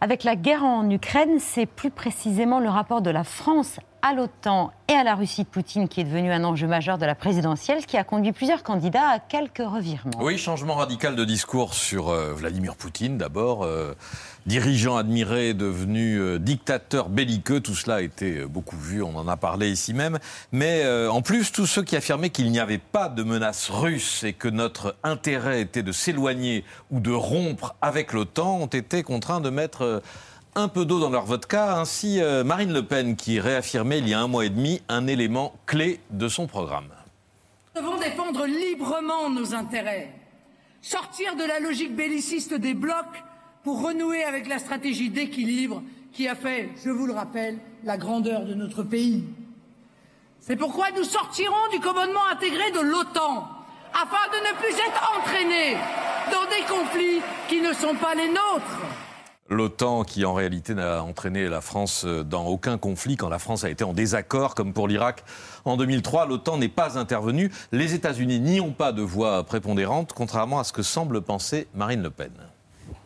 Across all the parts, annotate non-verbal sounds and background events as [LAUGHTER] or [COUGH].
Avec la guerre en Ukraine, c'est plus précisément le rapport de la France à l'OTAN et à la Russie de Poutine qui est devenu un enjeu majeur de la présidentielle, ce qui a conduit plusieurs candidats à quelques revirements. Oui, changement radical de discours sur euh, Vladimir Poutine d'abord. Euh, dirigeant admiré, devenu euh, dictateur belliqueux, tout cela a été beaucoup vu, on en a parlé ici même. Mais en plus, tous ceux qui affirmaient qu'il n'y avait pas de menace russe et que notre intérêt était de s'éloigner ou de rompre avec l'OTAN ont été contraints de mettre un peu d'eau dans leur vodka. Ainsi, euh, Marine Le Pen qui réaffirmait il y a un mois et demi un élément clé de son programme. Nous devons défendre librement nos intérêts, sortir de la logique belliciste des blocs pour renouer avec la stratégie d'équilibre qui a fait, je vous le rappelle, la grandeur de notre pays. C'est pourquoi nous sortirons du commandement intégré de l'OTAN afin de ne plus être entraînés dans des conflits qui ne sont pas les nôtres. L'OTAN qui en réalité n'a entraîné la France dans aucun conflit quand la France a été en désaccord comme pour l'Irak en 2003, l'OTAN n'est pas intervenue. Les États-Unis n'y ont pas de voix prépondérante contrairement à ce que semble penser Marine Le Pen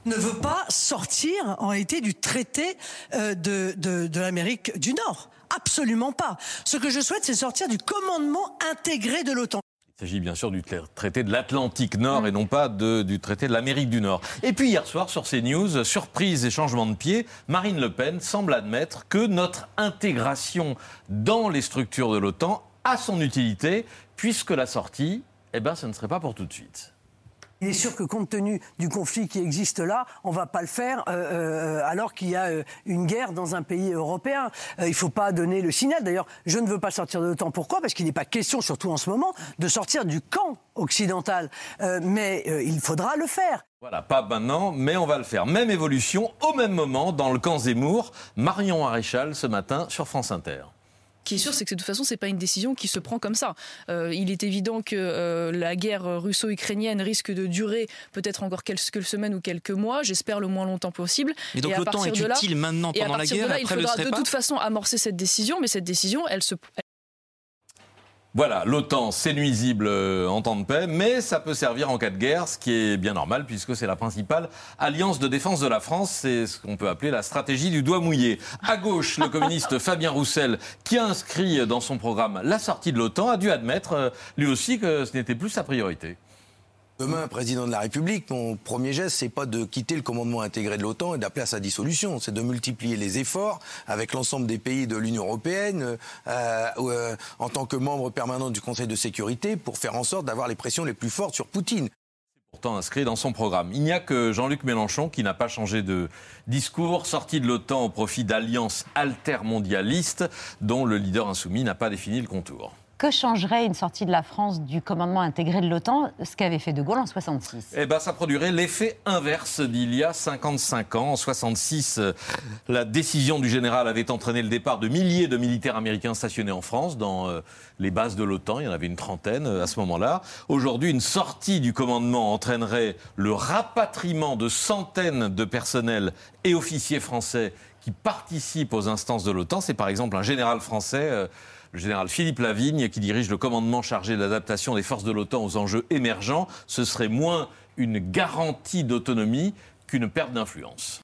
ne veut pas sortir en réalité du traité euh, de l'Amérique du Nord. Absolument pas. Ce que je souhaite, c'est sortir du commandement intégré de l'OTAN. Il s'agit bien sûr du traité de l'Atlantique Nord et non pas du traité de l'Amérique du Nord. Et puis hier soir sur CNews, surprise et changement de pied, Marine Le Pen semble admettre que notre intégration dans les structures de l'OTAN a son utilité, puisque la sortie, eh ben, ce ne serait pas pour tout de suite. Il est sûr que compte tenu du conflit qui existe là, on ne va pas le faire euh, euh, alors qu'il y a euh, une guerre dans un pays européen. il ne faut pas donner le signal. D'ailleurs, je ne veux pas sortir de l'OTAN. Pourquoi? Parce qu'il n'est pas question, surtout en ce moment, de sortir du camp occidental. mais il faudra le faire. Voilà, pas maintenant, mais on va le faire. Même évolution, au même moment, dans le camp Zemmour. Marion Maréchal, ce matin, sur France Inter qui est sûr, c'est que de toute façon, c'est pas une décision qui se prend comme ça. Euh, il est évident que euh, la guerre russo-ukrainienne risque de durer peut-être encore quelques semaines ou quelques mois. J'espère le moins longtemps possible. Mais donc le temps est utile maintenant pendant la guerre. De là, il faudra de toute façon amorcer cette décision, mais cette décision, elle se, voilà, l'OTAN, c'est nuisible euh, en temps de paix, mais ça peut servir en cas de guerre, ce qui est bien normal puisque c'est la principale alliance de défense de la France. C'est ce qu'on peut appeler la stratégie du doigt mouillé. À gauche, le communiste [LAUGHS] Fabien Roussel, qui a inscrit dans son programme la sortie de l'OTAN, a dû admettre euh, lui aussi que ce n'était plus sa priorité. Demain, président de la République, mon premier geste, c'est pas de quitter le commandement intégré de l'OTAN et d'appeler à sa dissolution. C'est de multiplier les efforts avec l'ensemble des pays de l'Union européenne, euh, euh, en tant que membre permanent du Conseil de sécurité, pour faire en sorte d'avoir les pressions les plus fortes sur Poutine. C'est pourtant inscrit dans son programme. Il n'y a que Jean-Luc Mélenchon qui n'a pas changé de discours, sorti de l'OTAN au profit d'alliances altermondialistes dont le leader insoumis n'a pas défini le contour. Que changerait une sortie de la France du commandement intégré de l'OTAN, ce qu'avait fait De Gaulle en 66 Eh bien, ça produirait l'effet inverse d'il y a 55 ans. En 66, euh, la décision du général avait entraîné le départ de milliers de militaires américains stationnés en France, dans euh, les bases de l'OTAN. Il y en avait une trentaine euh, à ce moment-là. Aujourd'hui, une sortie du commandement entraînerait le rapatriement de centaines de personnels et officiers français qui participent aux instances de l'OTAN. C'est par exemple un général français le général Philippe Lavigne, qui dirige le commandement chargé de l'adaptation des forces de l'OTAN aux enjeux émergents. Ce serait moins une garantie d'autonomie qu'une perte d'influence.